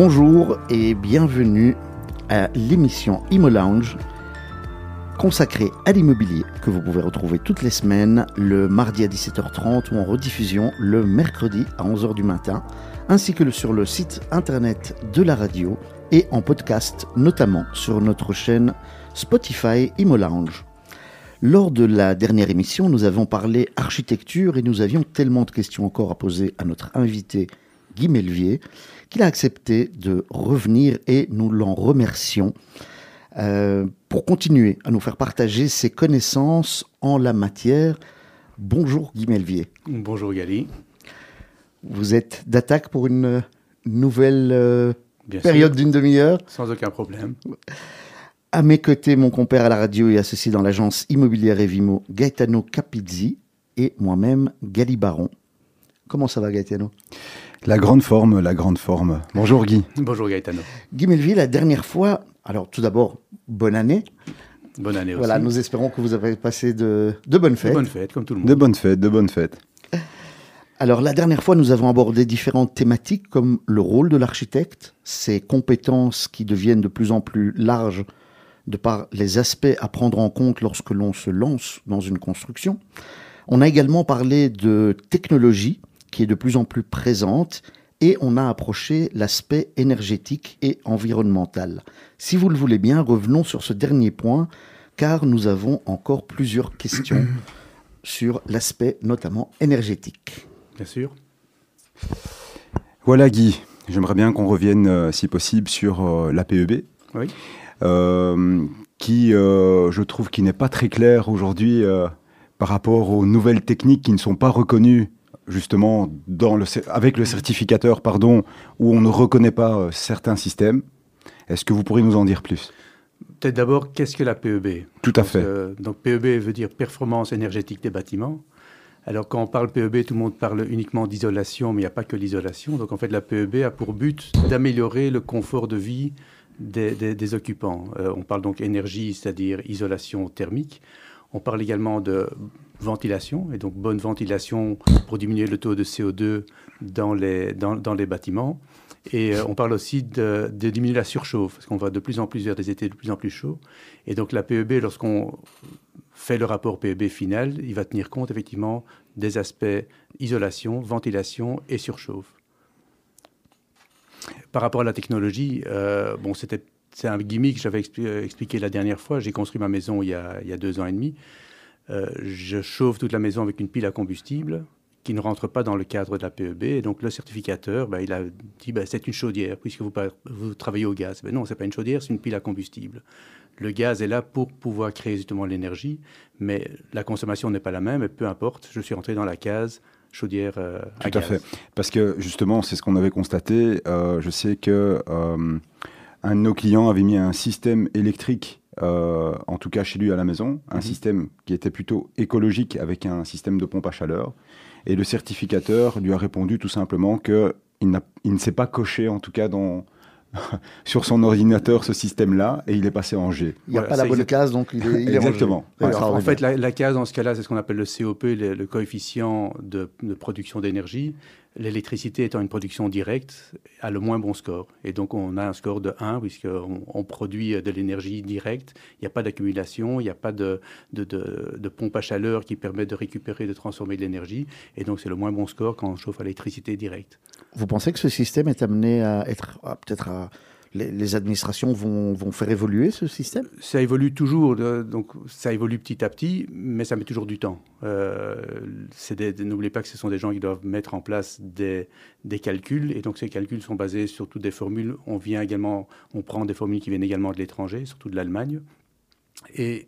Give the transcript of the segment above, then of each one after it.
Bonjour et bienvenue à l'émission Imo Lounge consacrée à l'immobilier que vous pouvez retrouver toutes les semaines le mardi à 17h30 ou en rediffusion le mercredi à 11h du matin ainsi que sur le site internet de la radio et en podcast notamment sur notre chaîne Spotify Imo Lounge. Lors de la dernière émission, nous avons parlé architecture et nous avions tellement de questions encore à poser à notre invité Guy Melvier qu'il a accepté de revenir et nous l'en remercions euh, pour continuer à nous faire partager ses connaissances en la matière. Bonjour Guy Melvier. Bonjour Gali. Vous êtes d'attaque pour une nouvelle euh, période d'une demi-heure Sans aucun problème. À mes côtés, mon compère à la radio et associé dans l'agence immobilière Evimo, Gaetano Capizzi, et moi-même, Gali Baron. Comment ça va, Gaetano? La grande forme, la grande forme. Bonjour Guy. Bonjour Gaetano. Guy Melville, la dernière fois, alors tout d'abord, bonne année. Bonne année aussi. Voilà, nous espérons que vous avez passé de, de bonnes fêtes. De bonnes fêtes, comme tout le monde. De bonnes fêtes, de bonnes fêtes. Alors la dernière fois, nous avons abordé différentes thématiques comme le rôle de l'architecte, ses compétences qui deviennent de plus en plus larges de par les aspects à prendre en compte lorsque l'on se lance dans une construction. On a également parlé de technologie qui est de plus en plus présente et on a approché l'aspect énergétique et environnemental. Si vous le voulez bien, revenons sur ce dernier point car nous avons encore plusieurs questions sur l'aspect notamment énergétique. Bien sûr. Voilà Guy, j'aimerais bien qu'on revienne euh, si possible sur euh, la PEB. Oui. Euh, qui, euh, je trouve, qui n'est pas très clair aujourd'hui euh, par rapport aux nouvelles techniques qui ne sont pas reconnues justement dans le, avec le certificateur, pardon, où on ne reconnaît pas euh, certains systèmes. Est-ce que vous pourriez nous en dire plus? Peut-être d'abord, qu'est-ce que la PEB Tout à donc, fait. euh, donc PEB veut dire performance énergétique des bâtiments. Alors quand on parle PEB, tout le monde parle uniquement d'isolation, mais il n'y a pas que l'isolation. Donc en fait, la PEB a pour but d'améliorer le confort de vie des, des- des occupants. Euh, on parle donc énergie, c'est-à-dire isolation thermique. On parle également de ventilation, et donc bonne ventilation pour diminuer le taux de CO2 dans les, dans, les bâtiments. Et euh, on parle aussi de, diminuer la surchauffe, parce qu'on va de plus en plus vers des étés de plus en plus chauds. Et donc la PEB, lorsqu'on fait le rapport PEB final, il va tenir compte effectivement des aspects isolation, ventilation et surchauffe. Par rapport à la technologie, euh, bon, c'était c'est un gimmick que j'avais expli- expliqué la dernière fois. J'ai construit ma maison il y a, il y a deux ans et demi. Euh, je chauffe toute la maison avec une pile à combustible qui ne rentre pas dans le cadre de la PEB. Et donc le certificateur, ben, il a dit ben, c'est une chaudière puisque vous, travaillez au gaz. Ben non, c'est pas une chaudière, c'est une pile à combustible. Le gaz est là pour pouvoir créer justement l'énergie, mais la consommation n'est pas la même. Et peu importe, je suis rentré dans la case chaudière euh, à Tout à fait. Parce que justement, c'est ce qu'on avait constaté. Euh, je sais que euh, un de nos clients avait mis un système électrique, euh, en tout cas chez lui à la maison, un Mhm. système qui était plutôt écologique avec un système de pompe à chaleur. Et le certificateur lui a répondu tout simplement que il, n'a- il ne s'est pas coché, en tout cas dans sur son ordinateur, ce système-là, et il est passé en G. Il n'y a Voilà, pas la bonne exact- case, donc il est, il est. Exactement. Ouais, Alors, en fait, la, la case dans ce cas-là, c'est ce qu'on appelle le COP, le, le coefficient de, de production d'énergie. L'électricité étant une production directe, a le moins bon score. Et donc, on a un score de 1, puisqu'on on produit de l'énergie directe. Il n'y a pas d'accumulation, il n'y a pas de, de, pompe à chaleur qui permet de récupérer, de transformer de l'énergie. Et donc, c'est le moins bon score quand on chauffe à l'électricité directe. Vous pensez que ce système est amené à être, peut-être à, les, administrations vont, vont faire évoluer ce système? Ça évolue toujours, euh, donc ça évolue petit à petit, mais ça met toujours du temps. Euh, N'oubliez pas que ce sont des gens qui doivent mettre en place des, des calculs, et donc ces calculs sont basés sur toutes des formules. On vient également, on prend des formules qui viennent également de l'étranger, surtout de l'Allemagne. Et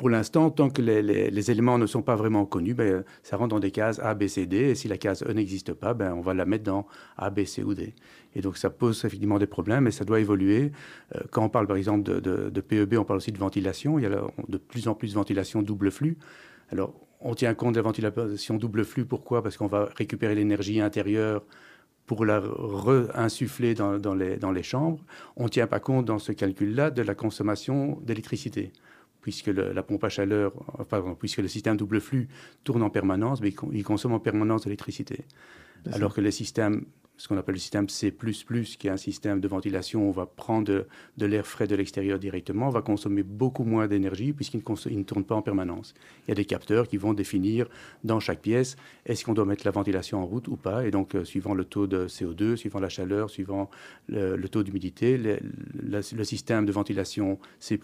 pour l'instant, tant que les, éléments ne sont pas vraiment connus, ben, ça rentre dans des cases A, B, C, D. Et si la case E n'existe pas, ben, on va la mettre dans A, B, C ou D. Et donc ça pose effectivement des problèmes et ça doit évoluer. Euh, quand on parle par exemple de, PEB, on parle aussi de ventilation. Il y a de plus en plus de ventilation double flux. Alors on tient compte de la ventilation double flux. Pourquoi? Parce qu'on va récupérer l'énergie intérieure pour la les, dans les chambres. On ne tient pas compte dans ce calcul-là de la consommation d'électricité puisque le- la pompe à chaleur, pardon, puisque le système double flux tourne en permanence, mais il, con- il consomme en permanence de l'électricité. Alors que le système ce qu'on appelle le système C++, qui est un système de ventilation où on va prendre de, l'air frais de l'extérieur directement, on va consommer beaucoup moins d'énergie puisqu'il ne, ne, tourne pas en permanence. Il y a des capteurs qui vont définir dans chaque pièce est-ce qu'on doit mettre la ventilation en route ou pas. Et donc, euh, suivant le taux de CO2, suivant la chaleur, suivant le, taux d'humidité, le, le, système de ventilation C++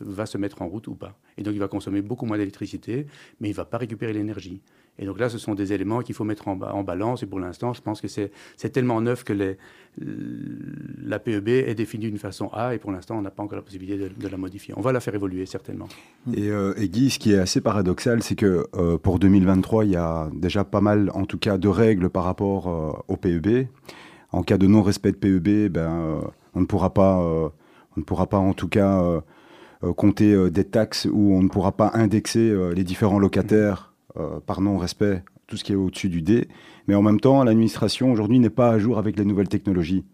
va se mettre en route ou pas. Et donc, il va consommer beaucoup moins d'électricité, mais il ne va pas récupérer l'énergie. Et donc là, ce sont des éléments qu'il faut mettre en, balance. Et pour l'instant, je pense que c'est tellement neuf que la PEB est définie d'une façon A. Et pour l'instant, on n'a pas encore la possibilité de, la modifier. On va la faire évoluer, certainement. Et, euh, Guy, ce qui est assez paradoxal, c'est que euh, pour 2023, il y a déjà pas mal, en tout cas, de règles par rapport euh, au PEB. En cas de non-respect de PEB, ben, on ne pourra pas, on ne pourra pas, en tout cas, compter des taxes ou on ne pourra pas indexer les différents locataires euh, par non-respect, tout ce qui est au-dessus du D. Mais en même temps, l'administration aujourd'hui n'est pas à jour avec les nouvelles technologies.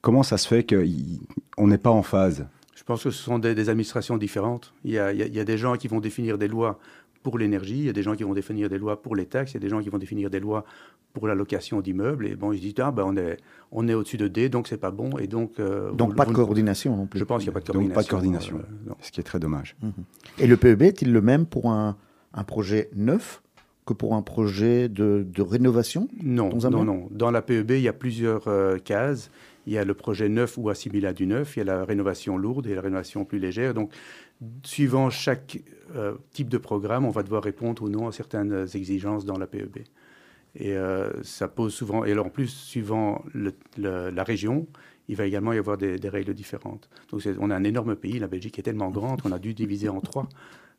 Comment ça se fait qu'on n'est pas en phase? Je pense que ce sont des, administrations différentes. Il y, a, des gens qui vont définir des lois pour l'énergie, il y a des gens qui vont définir des lois pour les taxes, il y a des gens qui vont définir des lois pour la location d'immeubles. Et bon, ils se disent, ah, ben, on est, on est au-dessus de D, donc c'est pas bon. Et donc, euh, donc pas de coordination non plus. Je pense qu'il n'y a pas de coordination. Donc pas de coordination, euh, ce qui est très dommage. Mhm. Et le PEB est-il le même pour un, un projet neuf que pour un projet de, rénovation Non, non, non. Dans la PEB, il y a plusieurs euh, cases. Il y a le projet neuf ou assimilé à du neuf, il y a la rénovation lourde et la rénovation plus légère. Donc, suivant chaque euh, type de programme, on va devoir répondre ou non à certaines exigences dans la PEB. Et euh, ça pose souvent, et alors en plus, suivant la région, il va également y avoir des, des règles différentes. Donc, on a un énorme pays, la Belgique est tellement grande qu'on a dû diviser en trois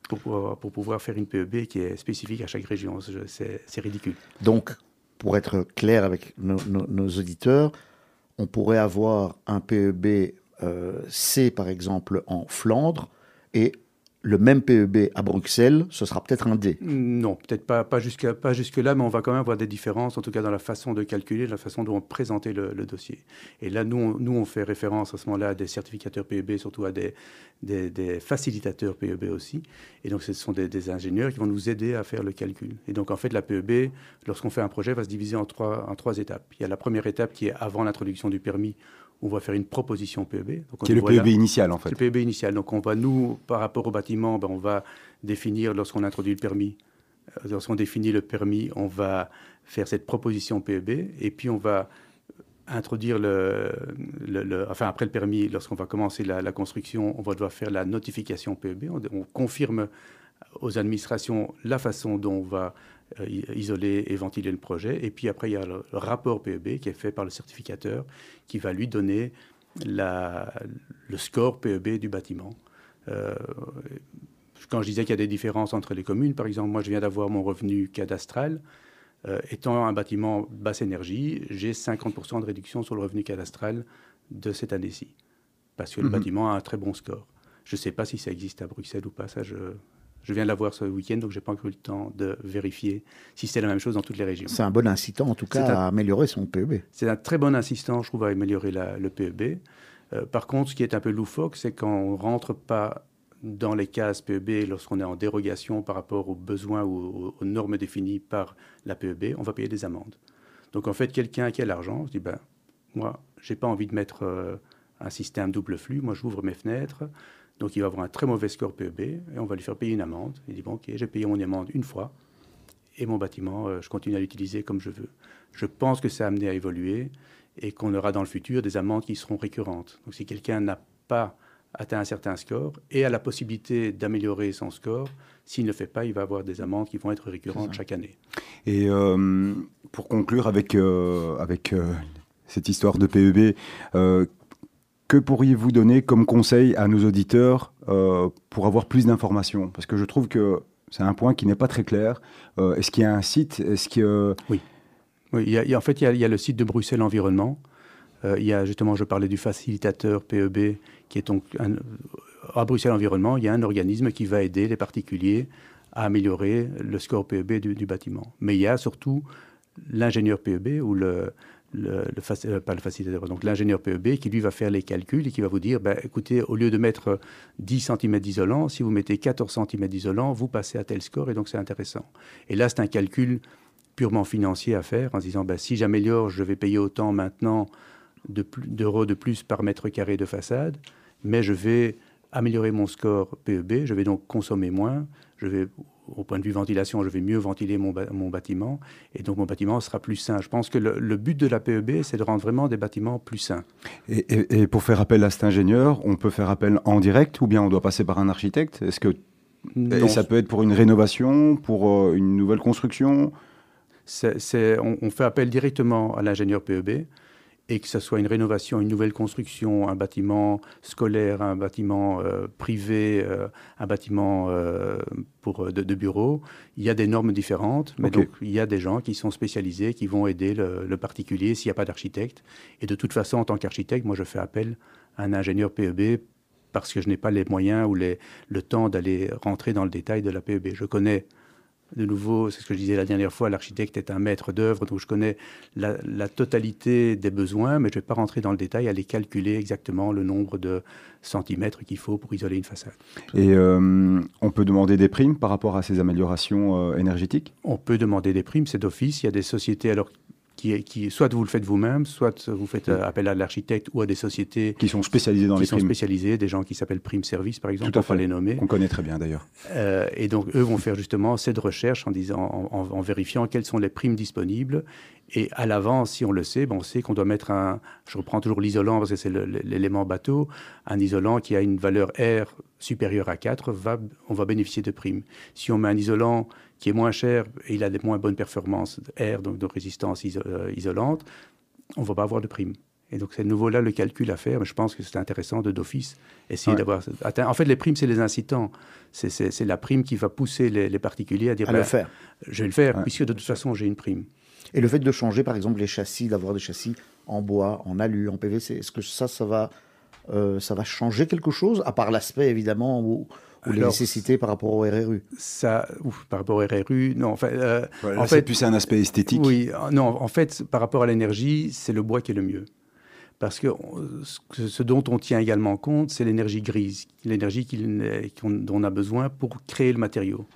pour, pour, pouvoir faire une PEB qui est spécifique à chaque région. C'est ridicule. Donc, pour être clair avec nos, auditeurs, on pourrait avoir un PEB euh, C, par exemple, en Flandre, et le même PEB à Bruxelles, ce sera peut-être un D. Non, peut-être pas, jusque, pas jusque là, mais on va quand même avoir des différences, en tout cas dans la façon de calculer, la façon dont on présenter le, dossier. Et là, nous, on, nous, on fait référence à ce moment-là à des certificateurs PEB, surtout à des, des, facilitateurs PEB aussi. Et donc, ce sont des, ingénieurs qui vont nous aider à faire le calcul. Et donc, en fait, la PEB, lorsqu'on fait un projet, va se diviser en trois, en trois étapes. Il y a la première étape qui est avant l'introduction du permis, on va faire une proposition PEB. Donc qui est le PEB initial, en fait. Le PEB initial. Donc, on va, nous, par rapport au bâtiment, ben, on va définir, lorsqu'on introduit le permis, euh, lorsqu'on définit le permis, on va faire cette proposition PEB, et puis on va introduire le, enfin après le permis, lorsqu'on va commencer la, construction, on va devoir faire la notification PEB. on, confirme aux administrations la façon dont on va isoler et ventiler le projet. Et puis après, il y a le rapport PEB qui est fait par le certificateur qui va lui donner la, le score PEB du bâtiment. Euh, quand je disais qu'il y a des différences entre les communes, par exemple, moi je viens d'avoir mon revenu cadastral. Euh, étant un bâtiment basse énergie, j'ai 50% de réduction sur le revenu cadastral de cette année-ci, parce que le mhm. bâtiment a un très bon score. Je ne sais pas si ça existe à Bruxelles ou pas, ça je, je viens de la voir ce week-end, donc je n'ai pas encore eu le temps de vérifier si c'est la même chose dans toutes les régions. C'est un bon incitant, en tout cas, à améliorer son PEB. C'est un très bon incitant, je trouve, à améliorer le PEB. Euh, par contre, ce qui est un peu loufoque, c'est quand on ne rentre pas dans les cases PEB lorsqu'on est en dérogation par rapport aux besoins ou aux, normes définies par la PEB, on va payer des amendes. Donc en fait, quelqu'un qui a l'argent se dit, ben, moi, j'ai pas envie de mettre euh, un système double flux, moi j'ouvre mes fenêtres, donc il va avoir un très mauvais score PEB et on va lui faire payer une amende. Il dit bon, ok, j'ai payé mon amende une fois et mon bâtiment, euh, je continue à l'utiliser comme je veux. Je pense que ça a amené à évoluer et qu'on aura dans le futur des amendes qui seront récurrentes. Donc si quelqu'un n'a pas atteint un certain score et a la possibilité d'améliorer son score, s'il ne le fait pas, il va avoir des amendes qui vont être récurrentes chaque année. Et euh, pour conclure avec, euh, avec cette histoire de PEB, que pourriez-vous donner comme conseil à nos auditeurs euh, pour avoir plus d'informations? Parce que je trouve que c'est un point qui n'est pas très clair. Euh, est-ce qu'il y a un site? Est-ce que oui, y a, en fait, il y, a, le site de Bruxelles Environnement. Euh, il y a justement, je parlais du facilitateur PEB, qui est donc à Bruxelles Environnement. Il y a un organisme qui va aider les particuliers à améliorer le score PEB du, du bâtiment. Mais il y a surtout l'ingénieur PEB ou le, facilitateur, donc l'ingénieur PEB qui lui va faire les calculs et qui va vous dire, ben, écoutez, au lieu de mettre 10 cm d'isolant, si vous mettez 14 cm d'isolant, vous passez à tel score et donc c'est intéressant. Et là, c'est un calcul purement financier à faire en disant bah, si j'améliore, je vais payer autant maintenant d'euros de, de plus par mètre carré de façade, mais je vais améliorer mon score PEB, je vais donc consommer moins, je vais au point de vue ventilation, je vais mieux ventiler mon, mon, bâtiment et donc mon bâtiment sera plus sain. Je pense que le, but de la PEB, c'est de rendre vraiment des bâtiments plus sains. Et, pour faire appel à cet ingénieur, on peut faire appel en direct ou bien on doit passer par un architecte? Est-ce que et ça peut être pour une rénovation, pour euh, une nouvelle construction? On, on, fait appel directement à l'ingénieur PEB et que ce soit une rénovation, une nouvelle construction, un bâtiment scolaire, un bâtiment euh, privé, euh, un bâtiment euh, pour, de, bureau, il y a des normes différentes, mais donc il y a des gens qui sont spécialisés, qui vont aider le, particulier s'il n'y a pas d'architecte. Et de toute façon, en tant qu'architecte, moi je fais appel à un ingénieur PEB parce que je n'ai pas les moyens ou les, le temps d'aller rentrer dans le détail de la PEB. Je connais de nouveau, c'est ce que je disais la dernière fois, l'architecte est un maître d'œuvre, donc je connais la, totalité des besoins, mais je ne vais pas rentrer dans le détail, aller calculer exactement le nombre de centimètres qu'il faut pour isoler une façade. Et euh, on peut demander des primes par rapport à ces améliorations euh, énergétiques? On peut demander des primes, c'est d'office. Il y a des sociétés, alors qui, qui, soit vous le faites vous-même, soit vous faites euh, appel à l'architecte ou à des sociétés qui sont spécialisées dans qui les sont spécialisées, des gens qui s'appellent Prime Service par exemple, Tout à fait. les nommer. On connaît très bien d'ailleurs. Euh, et donc eux vont faire justement cette recherche en disant, en, en, vérifiant quelles sont les primes disponibles. Et à l'avance, si on le sait, bon, on sait qu'on doit mettre un, je reprends toujours l'isolant parce que c'est l'élément bateau, un isolant qui a une valeur R supérieure à 4, va, on va bénéficier de primes. Si on met un isolant qui est moins cher et il a des moins bonnes performances R, donc de résistance euh, isolante, on ne va pas avoir de prime. Et donc c'est de nouveau là le calcul à faire, mais je pense que c'est intéressant de d'office essayer d'avoir En fait, les primes, c'est les incitants. C'est la prime qui va pousser les, particuliers à dire à le ben, faire. Je vais le faire, puisque de toute façon, j'ai une prime. Et le fait de changer, par exemple, les châssis, d'avoir des châssis en bois, en alu, en PVC, est-ce que ça, ça va, euh, ça va changer quelque chose, à part l'aspect évidemment où, ou les nécessités par rapport au RRU Ça, ouf, par rapport au RRU, non. Enfin, euh, en fait, plus un aspect esthétique. Oui, euh, non. En fait, par rapport à l'énergie, c'est le bois qui est le mieux. Parce que ce dont on tient également compte, c'est l'énergie grise, l'énergie dont on a besoin pour créer le matériau.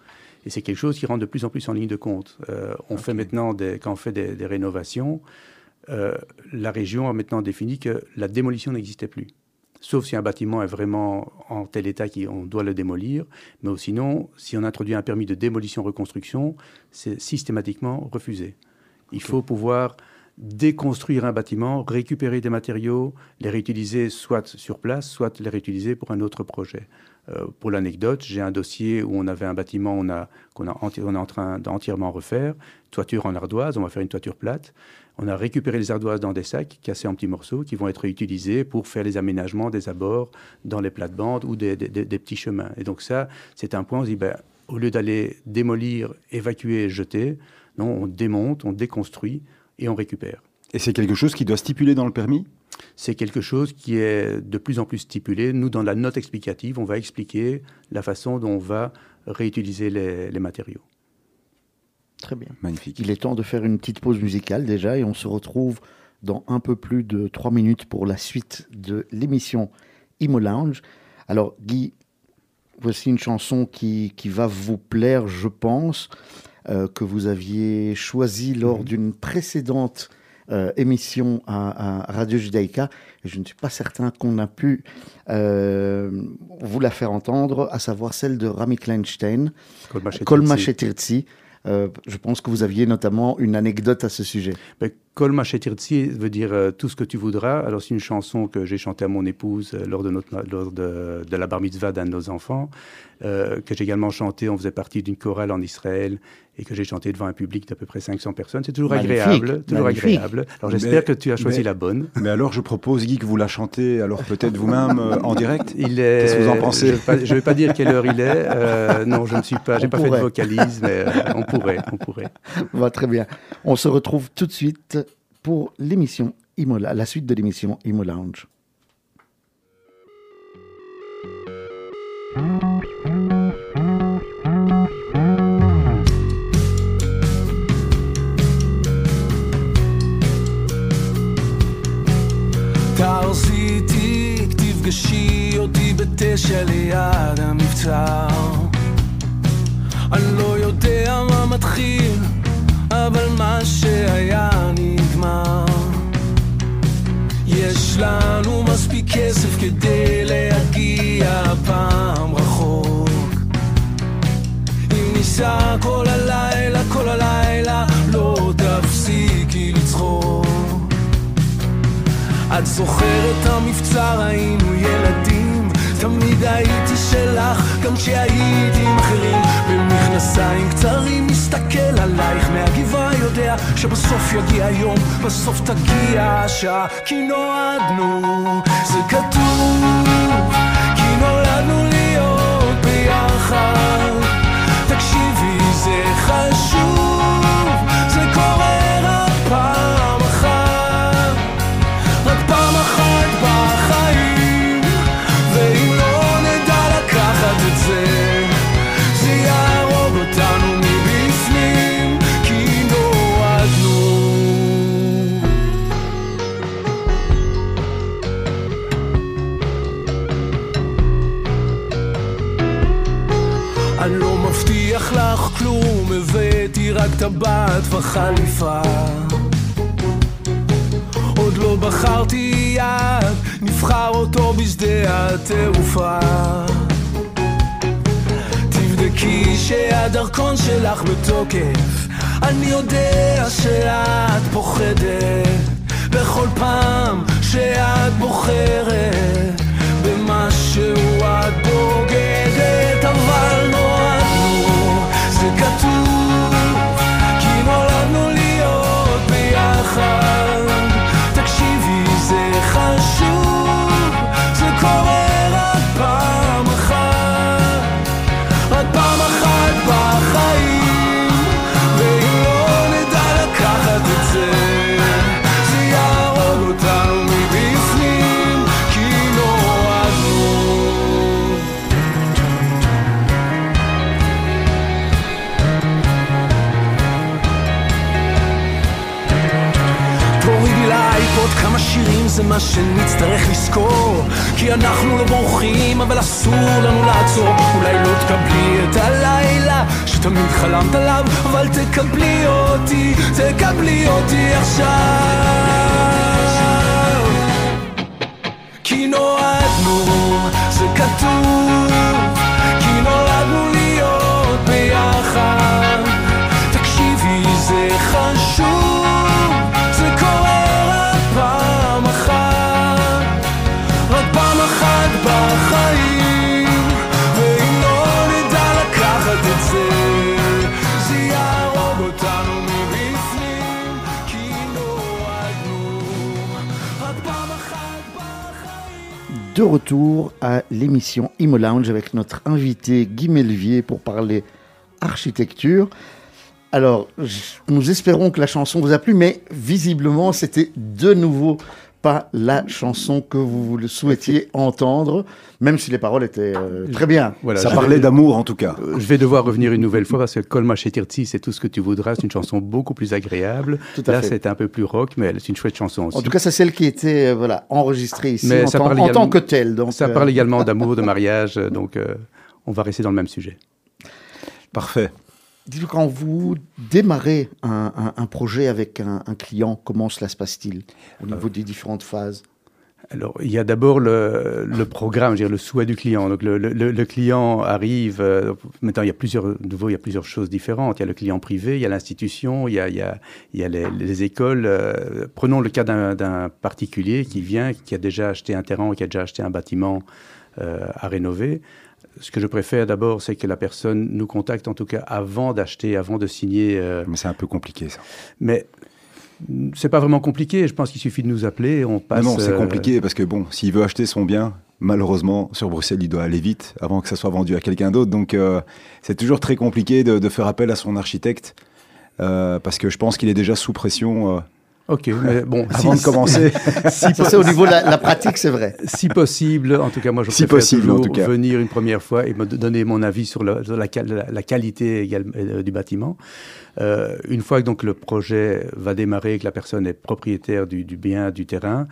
Et c'est quelque chose qui rentre de plus en plus en ligne de compte. Euh, on fait maintenant, des, quand on fait des, des rénovations, la région a maintenant défini que la démolition n'existait plus sauf si un bâtiment est vraiment en tel état qu'on doit le démolir. Mais sinon, si on introduit un permis de démolition-reconstruction, c'est systématiquement refusé. Il faut pouvoir déconstruire un bâtiment, récupérer des matériaux, les réutiliser soit sur place, soit les réutiliser pour un autre projet. Euh, pour l'anecdote, j'ai un dossier où on avait un bâtiment qu'on on est en train d'entièrement refaire, toiture en ardoise, on va faire une toiture plate. On a récupéré les ardoises dans des sacs cassés en petits morceaux qui vont être utilisés pour faire les aménagements des abords dans les plates-bandes ou des, petits chemins. Et donc ça, c'est un point où on se dit, ben, au lieu d'aller démolir, évacuer et jeter, non, on démonte, on déconstruit et on récupère. Et c'est quelque chose qui doit stipuler dans le permis? C'est quelque chose qui est de plus en plus stipulé. Nous, dans la note explicative, on va expliquer la façon dont on va réutiliser les matériaux. Très bien. Magnifique. Il est temps de faire une petite pause musicale déjà et on se retrouve dans un peu plus de trois minutes pour la suite de l'émission Imo Lounge. Alors Guy, voici une chanson qui, qui va vous plaire, je pense, euh, que vous aviez choisie lors mhm. d'une précédente euh, émission à, Radio Judaïka. Et je ne suis pas certain qu'on a pu euh, vous la faire entendre, à savoir celle de Rami Kleinstein, Kolma Shetirtsi. Euh, je pense que vous aviez notamment une anecdote à ce sujet. Ben, Kol veut dire euh, tout ce que tu voudras. Alors, c'est une chanson que j'ai chantée à mon épouse euh, lors, de, notre, lors de, de, la bar mitzvah d'un de nos enfants, que j'ai également chanté. On faisait partie d'une chorale en Israël et que j'ai chanté devant un public d'à peu près 500 personnes. C'est toujours agréable. Toujours agréable. Alors j'espère que tu as choisi la bonne. Mais alors je propose, Guy, que vous la chantez alors peut-être vous-même euh, en direct? Il est, Qu'est-ce que vous en pensez? Je ne vais, pas dire quelle heure il est. Euh, non, je ne suis pas, j'ai pas fait de vocalise, mais euh, on pourrait, on pourrait. Va très bien. On se retrouve tout de suite pour l'émission Imola, la suite de l'émission Imo Lounge. תפגשי אותי בתשע ליד המבצר אני לא יודע מה מתחיל אבל מה שהיה נגמר. יש לנו מספיק כסף כדי להגיע פעם רחוק. אם ניסע כל הלילה, כל הלילה, לא תפסיקי לצחוק. את זוכרת המבצר, היינו ילדים. תמיד הייתי שלך, גם כשהייתי עם אחרים. במכנסיים קצרים מסתכל עלייך מהגבעה יודע שבסוף יגיע יום, בסוף תגיע השעה. כי נועדנו, זה כתוב כי נולדנו להיות ביחד טבעת וחליפה. עוד לא בחרתי יד, נבחר אותו בשדה התעופה. תבדקי שהדרכון שלך בתוקף, אני יודע שאת פוחדת בכל פעם שאת בוחרת במשהו תקבלי אותי, תקבלי אותי עכשיו De retour à l'émission Imo Lounge avec notre invité Guy Melvier pour parler architecture. Alors, nous espérons que la chanson vous a plu, mais visiblement, c'était de nouveau pas la chanson que vous le souhaitiez entendre, même si les paroles étaient euh, très bien. Voilà, Ça parlait vais- d'amour en tout cas. Euh, Je vais devoir revenir une nouvelle fois parce que Colma Chetirti, c'est tout ce que tu voudras. C'est une chanson beaucoup plus agréable. Tout à Là, c'est un peu plus rock, mais c'est une chouette chanson aussi. En tout cas, c'est celle qui était euh, voilà, enregistrée ici Mais en, ça tant, parle en également- tant que telle. Donc, Ça euh, parle également d'amour, de mariage, donc euh, on va rester dans le même sujet. Parfait. Quand vous démarrez un, un- un projet avec un, un client, comment cela se passe-t-il au niveau des différentes phases? Alors, il y a d'abord le, le programme, je veux dire, le souhait du client. Donc, le, le- le- le client arrive. euh, maintenant, il y a plusieurs, de nouveau, il y a plusieurs choses différentes. Il y a le client privé, il y a l'institution, il y a, il y a, il y a les, les écoles. euh, prenons le cas d'un d'un particulier qui vient, qui a déjà acheté un terrain, qui a déjà acheté un bâtiment euh, à rénover. Ce que je préfère d'abord, c'est que la personne nous contacte, en tout cas, avant d'acheter, avant de signer. euh, Mais c'est un peu compliqué ça. mais c'est pas vraiment compliqué. Je pense qu'il suffit de nous appeler. et On passe. non, non, c'est euh, compliqué parce que bon, s'il veut acheter son bien, malheureusement, sur Bruxelles, il doit aller vite avant que ça soit vendu à quelqu'un d'autre. Donc, euh, c'est toujours très compliqué de, de faire appel à son architecte parce que je pense qu'il est déjà sous pression Ok, mais bon, avant si- de commencer. si, Ça, c'est au niveau de la, la pratique, c'est vrai. si possible, en tout cas, moi, je Si préfère possible, en toujours tout cas. venir une première fois et me donner mon avis sur, le- sur la, qual- la- la qualité également, euh, du bâtiment. Euh, une fois que donc le projet va démarrer, que la personne est propriétaire du, du bien, du terrain,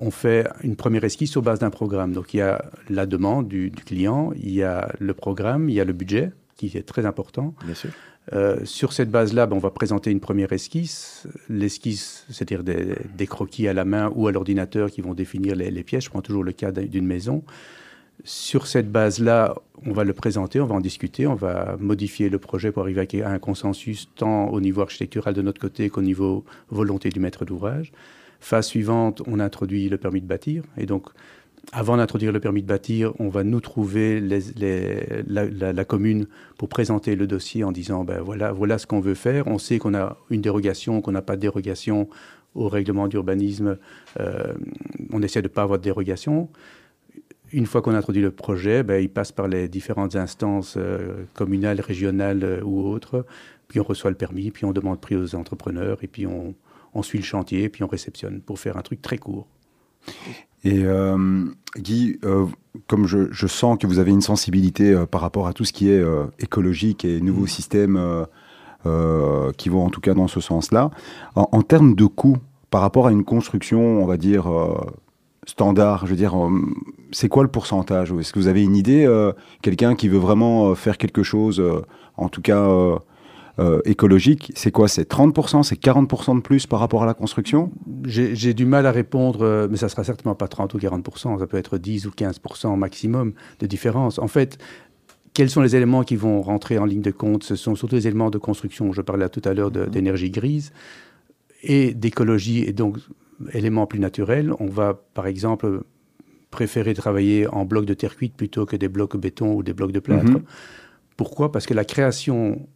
on fait une première esquisse sur base d'un programme. Donc il y a la demande du, du client, il y a le programme, il y a le budget qui est très important. Bien sûr. Euh, sur cette base-là, ben, on va présenter une première esquisse. L'esquisse, c'est-à-dire des, croquis à la main ou à l'ordinateur qui vont définir les, les, pièces. Je prends toujours le cas d'une maison. Sur cette base-là, on va le présenter, on va en discuter, on va modifier le projet pour arriver à un consensus tant au niveau architectural de notre côté qu'au niveau volonté du maître d'ouvrage. Phase suivante, on introduit le permis de bâtir. Et donc, avant d'introduire le permis de bâtir, on va nous trouver la, commune pour présenter le dossier en disant ben voilà, voilà ce qu'on veut faire. On sait qu'on a une dérogation, qu'on n'a pas de dérogation au règlement d'urbanisme. Euh, on essaie de ne pas avoir de dérogation. Une fois qu'on a introduit le projet, ben, il passe par les différentes instances euh, communales, régionales euh, ou autres. Puis on reçoit le permis, puis on demande prix aux entrepreneurs, et puis on, on suit le chantier, puis on réceptionne pour faire un truc très court. Et euh, Guy, euh, comme je, sens que vous avez une sensibilité euh, par rapport à tout ce qui est écologique et nouveaux mm. systèmes qui vont en tout cas dans ce sens-là, en, termes de coûts par rapport à une construction, on va dire standard, je veux dire, c'est quoi le pourcentage? Est-ce que vous avez une idée Quelqu'un qui veut vraiment faire quelque chose, en tout cas euh, écologique, c'est quoi C'est 30%, c'est 40% de plus par rapport à la construction? J'ai du mal à répondre, euh, mais ça sera certainement pas 30 ou 40%, ça peut être 10 ou 15% maximum de différence. En fait, quels sont les éléments qui vont rentrer en ligne de compte? Ce sont surtout les éléments de construction. Je parlais tout à l'heure mhm. d'énergie grise et d'écologie, et donc éléments plus naturels. On va, par exemple, préférer travailler en blocs de terre cuite plutôt que des blocs béton ou des blocs de plâtre. Mhm. Pourquoi? Parce que la création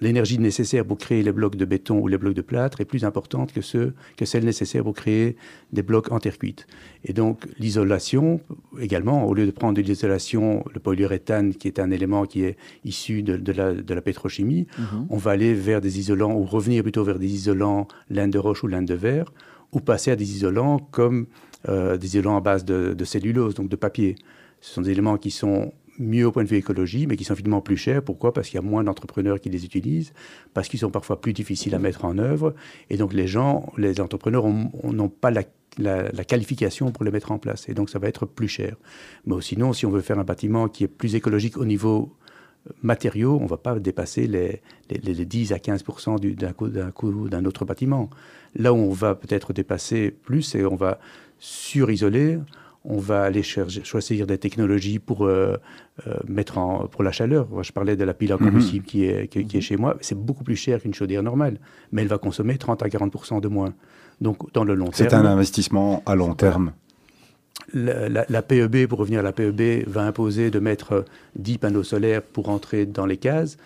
l'énergie nécessaire pour créer les blocs de béton ou les blocs de plâtre est plus importante que, ceux, que celle nécessaire pour créer des blocs en terre cuite. Et donc l'isolation également, au lieu de prendre de l'isolation, le polyuréthane qui est un élément qui est issu de, la, de la, pétrochimie, mhm. on va aller vers des isolants ou revenir plutôt vers des isolants laine de roche ou laine de verre, ou passer à des isolants comme euh, des isolants à base de, de cellulose, donc de papier. Ce sont des éléments qui sont mieux au point de vue écologie, mais qui sont finalement plus chers. Pourquoi? Parce qu'il y a moins d'entrepreneurs qui les utilisent, parce qu'ils sont parfois plus difficiles à mettre en œuvre. Et donc les gens, les entrepreneurs n'ont pas la, qualification pour les mettre en place. Et donc ça va être plus cher. Mais sinon, si on veut faire un bâtiment qui est plus écologique au niveau euh, matériaux, on ne va pas dépasser les, les, 10 à 15 d'un coût d'un autre bâtiment. Là où on va peut-être dépasser plus, c'est on va surisoler, on va aller choisir des technologies pour euh, euh, mettre en pour la chaleur. je parlais de la pile à combustible mhm. qui, est, qui, est chez moi. C'est beaucoup plus cher qu'une chaudière normale, mais elle va consommer 30 à 40% de moins. Donc, dans le long terme. C'est un investissement à long terme. La, PEB, pour revenir à la PEB, va imposer de mettre 10 panneaux solaires pour entrer dans les cases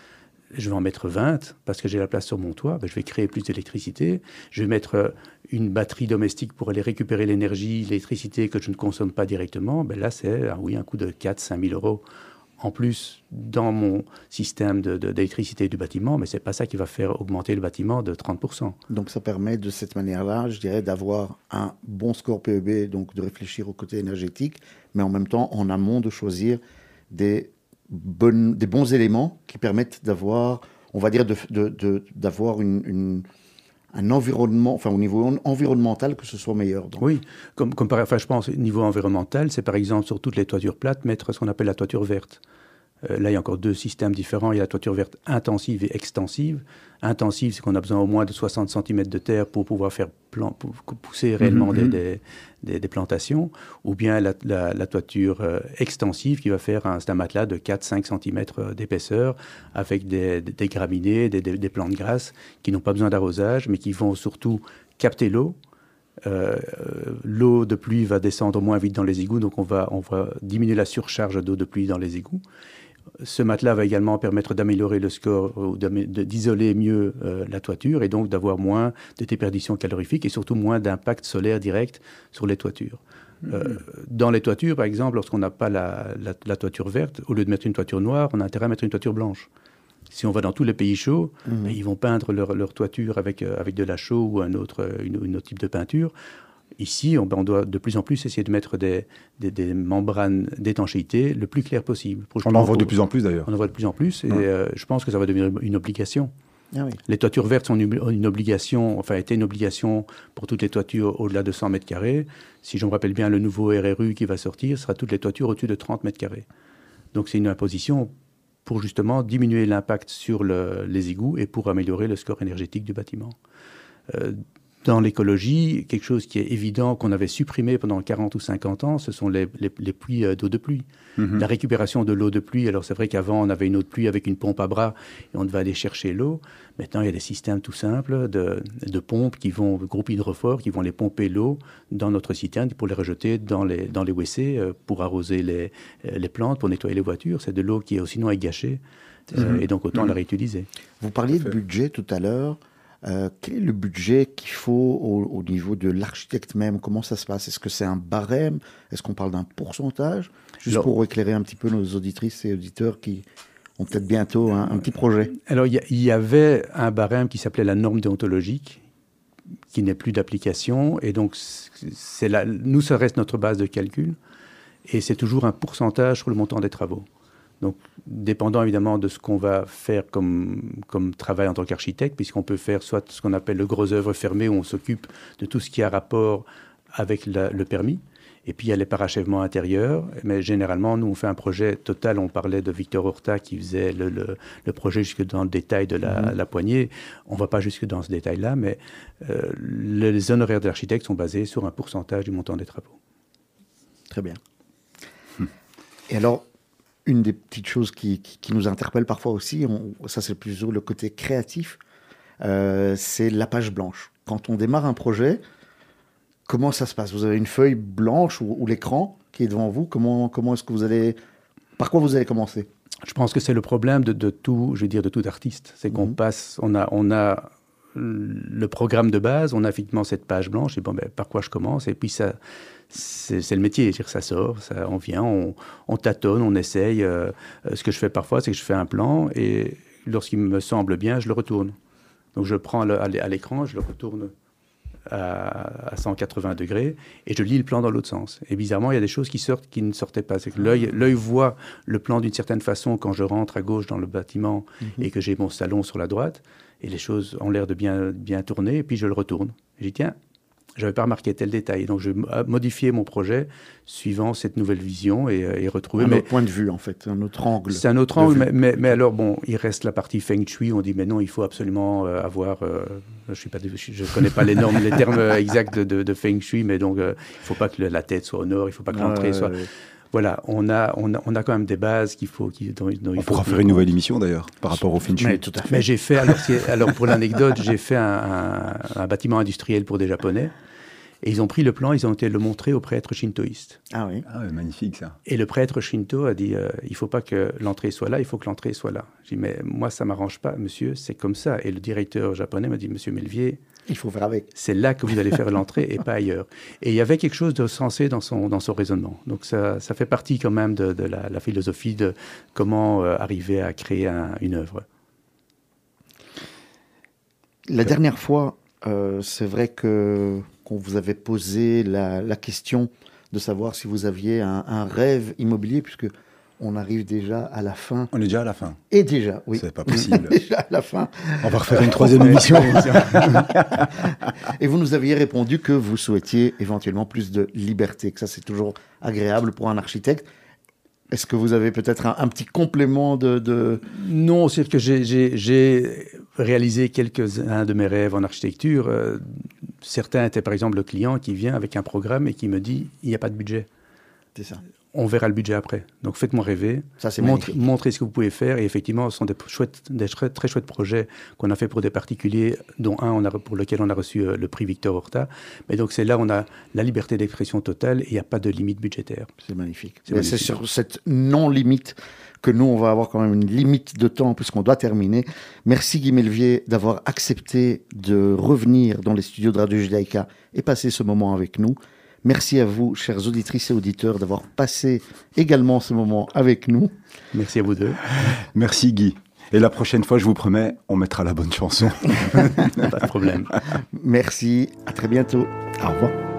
je vais en mettre 20 parce que j'ai la place sur mon toit, ben, je vais créer plus d'électricité. Je vais mettre euh, une batterie domestique pour aller récupérer l'énergie, l'électricité que je ne consomme pas directement. Ben là, c'est ah oui, un coût de 4-5 000 euros en plus dans mon système d'électricité du bâtiment, mais ce n'est pas ça qui va faire augmenter le bâtiment de 30%. Donc ça permet de cette manière-là, je dirais, d'avoir un bon score PEB, donc de réfléchir au côté énergétique, mais en même temps, en amont, de choisir des des bons éléments qui permettent d'avoir, on va dire, d'avoir une, un environnement, enfin au niveau environnemental, que ce soit meilleur. Oui, comme, comme enfin, je pense, au niveau environnemental, c'est par exemple sur toutes les toitures plates, mettre ce qu'on appelle la toiture verte. Euh, là, il y a encore deux systèmes différents. Il y a la toiture verte intensive et extensive. Intensive, c'est qu'on a besoin au moins de 60 cm de terre pour pouvoir faire pousser réellement mhm, mhm. des, plantations. Ou bien la, toiture euh, extensive qui va faire un, un matelas de 4-5 cm euh, d'épaisseur avec des, graminées, des, plantes grasses qui n'ont pas besoin d'arrosage, mais qui vont surtout capter l'eau. l'eau de pluie va descendre moins vite dans les égouts, donc on va, on va diminuer la surcharge d'eau de pluie dans les égouts. Ce matelas va également permettre d'améliorer le score ou d'isoler mieux euh, la toiture et donc d'avoir moins de déperdition calorifique et surtout moins d'impact solaire direct sur les toitures. Euh, mm-hmm. dans les toitures, par exemple, lorsqu'on n'a pas la, toiture verte, au lieu de mettre une toiture noire, on a intérêt à mettre une toiture blanche. Si on va dans tous les pays chauds, mm-hmm. ben, ils vont peindre leur, toiture avec, euh, avec de la chaux ou un autre, une autre type de peinture. Ici, on, doit de plus en plus essayer de mettre des, membranes d'étanchéité le plus clair possible. on en voit de plus en plus d'ailleurs. On en voit de plus en plus et euh, je pense que ça va devenir une obligation. Ah les toitures vertes sont une, obligation, enfin étaient une obligation pour toutes les toitures au-delà de 100 mètres carrés. Si je me rappelle bien, le nouveau RRU qui va sortir sera toutes les toitures au-dessus de 30 mètres carrés. Donc c'est une imposition pour justement diminuer l'impact sur le, les égouts et pour améliorer le score énergétique du bâtiment. Euh, dans l'écologie, quelque chose qui est évident qu'on avait supprimé pendant 40 ou 50 ans, ce sont les, les, les puits euh, d'eau de pluie. Mhm. La récupération de l'eau de pluie, alors c'est vrai qu'avant on avait une eau de pluie avec une pompe à bras et on devait aller chercher l'eau. Maintenant il y a des systèmes tout simples de, de pompes qui vont, groupe hydrofort, qui vont les pomper l'eau dans notre citerne pour les rejeter dans les, dans les WC euh, pour arroser les, euh, les plantes, pour nettoyer les voitures. C'est de l'eau qui est sinon est gâchée euh, et donc autant Mhm. la réutiliser. Vous parliez de budget tout à l'heure. Euh, quel est le budget qu'il faut au, au niveau de l'architecte même? Comment ça se passe? Est-ce que c'est un barème? Est-ce qu'on parle d'un pourcentage? Juste Alors- pour éclairer un petit peu nos auditrices et auditeurs qui ont peut-être bientôt un, un petit projet. Alors, il y, avait un barème qui s'appelait la norme déontologique, qui n'est plus d'application. Et donc, c'est nous, ça reste notre base de calcul. Et c'est toujours un pourcentage sur le montant des travaux. Donc, dépendant évidemment de ce qu'on va faire comme, comme travail en tant qu'architecte, puisqu'on peut faire soit ce qu'on appelle le gros œuvre fermé, où on s'occupe de tout ce qui a rapport avec la- le permis. Et puis il y a les parachèvements intérieurs. Mais généralement, nous, on fait un projet total. On parlait de Victor Horta qui faisait le, le- le projet jusque dans le détail de la, Mhm. la poignée. On ne va pas jusque dans ce détail-là, mais euh, les honoraires de l'architecte sont basés sur un pourcentage du montant des travaux. Très bien. Et alors, une des petites choses qui, qui- qui nous interpelle parfois aussi, on- ça c'est plutôt le côté créatif, euh, c'est la page blanche. Quand on démarre un projet, comment ça se passe? Vous avez une feuille blanche ou, ou l'écran qui est devant vous? Comment, comment est-ce que vous allez... Par quoi vous allez commencer? Je pense que c'est le problème de, de tout, je veux dire, de tout artiste. C'est qu'on Mhm. passe, on a, on a le programme de base, on a effectivement cette page blanche, et bon, ben, par quoi je commence? Et puis ça, c'est le métier, ça sort, ça, on vient, on, on tâtonne, on essaye. euh, euh, ce que je fais parfois, c'est que je fais un plan, et lorsqu'il me semble bien, je le retourne. Donc je prends le- à l'écran, je le retourne à, à 180 degrés et je lis le plan dans l'autre sens. Et bizarrement, il y a des choses qui sortent qui ne sortaient pas. C'est que l'œil, l'œil voit le plan d'une certaine façon quand je rentre à gauche dans le bâtiment et que j'ai mon salon sur la droite et les choses ont l'air de bien, bien tourner et puis je le retourne. Et je dis tiens, je n'avais pas remarqué tel détail. Donc je vais mo- modifier mon projet suivant cette nouvelle vision et, euh, et retrouver. Un mais autre point de vue, en fait, un autre angle. c'est un autre angle, mais, mais, mais alors bon, il reste la partie feng shui. On dit mais non, il faut absolument euh, avoir. euh, je suis pas, je, je connais pas les normes, les termes euh, exacts de, de, de feng shui, mais donc euh, il faut pas que la tête soit au nord, il faut pas que l'entrée soit. Voilà, on a, on a, on a quand même des bases qu'il faut, qui, dont, dont il On faut pourra faire une nouvelle émission d'ailleurs par rapport au Shui. Mais tout à fait. Mais j'ai fait, alors, alors pour l'anecdote, j'ai fait un, un- un bâtiment industriel pour des Japonais. Et ils ont pris le plan, ils ont été le montrer au prêtre shintoïste. Ah oui. Ah magnifique ça. Et le prêtre Shinto a dit euh, il faut pas que l'entrée soit là, il faut que l'entrée soit là. J'ai dit mais moi ça m'arrange pas, monsieur, c'est comme ça. Et le directeur japonais m'a dit monsieur Melvier, Il faut faire avec. c'est là que vous allez faire l'entrée et pas ailleurs. Et il y avait quelque chose de sensé dans son, dans son raisonnement. Donc ça, ça fait partie quand même de, de la, la philosophie de comment euh, arriver à créer un- une œuvre. La dernière fois, euh, c'est vrai que qu'on vous avait posé la, la question de savoir si vous aviez un, un rêve immobilier, puisque on arrive déjà à la fin. On est déjà à la fin. Et déjà, oui. C'est pas possible. déjà à la fin. On va refaire une troisième émission. Et vous nous aviez répondu que vous souhaitiez éventuellement plus de liberté, que ça c'est toujours agréable pour un architecte. Est-ce que vous avez peut-être un, un petit complément de, de- Non, c'est que j'ai réalisé quelques-uns de mes rêves en architecture. Euh, certains étaient par exemple le client qui vient avec un programme et qui me dit il n'y a pas de budget. C'est ça. On verra le budget après. Donc faites-moi rêver. Ça Montre- montrez ce que vous pouvez faire. Et effectivement, ce sont des, chouettes, des très, très chouettes projets qu'on a fait pour des particuliers, dont un on a, pour lequel on a reçu euh, le prix Victor Horta. Mais donc c'est là où on a la liberté d'expression totale et il n'y a pas de limite budgétaire. C'est magnifique. C'est sur cette non-limite que nous, on va avoir quand même une limite de temps puisqu'on doit terminer. Merci Guy Melvier d'avoir accepté de revenir dans les studios de Radio Judaïka et passer ce moment avec nous. Merci à vous, chers auditrices et auditeurs, d'avoir passé également ce moment avec nous. Merci à vous deux. Merci Guy. Et la prochaine fois, je vous promets, on mettra la bonne chanson. pas de problème. Merci, à très bientôt. Au revoir.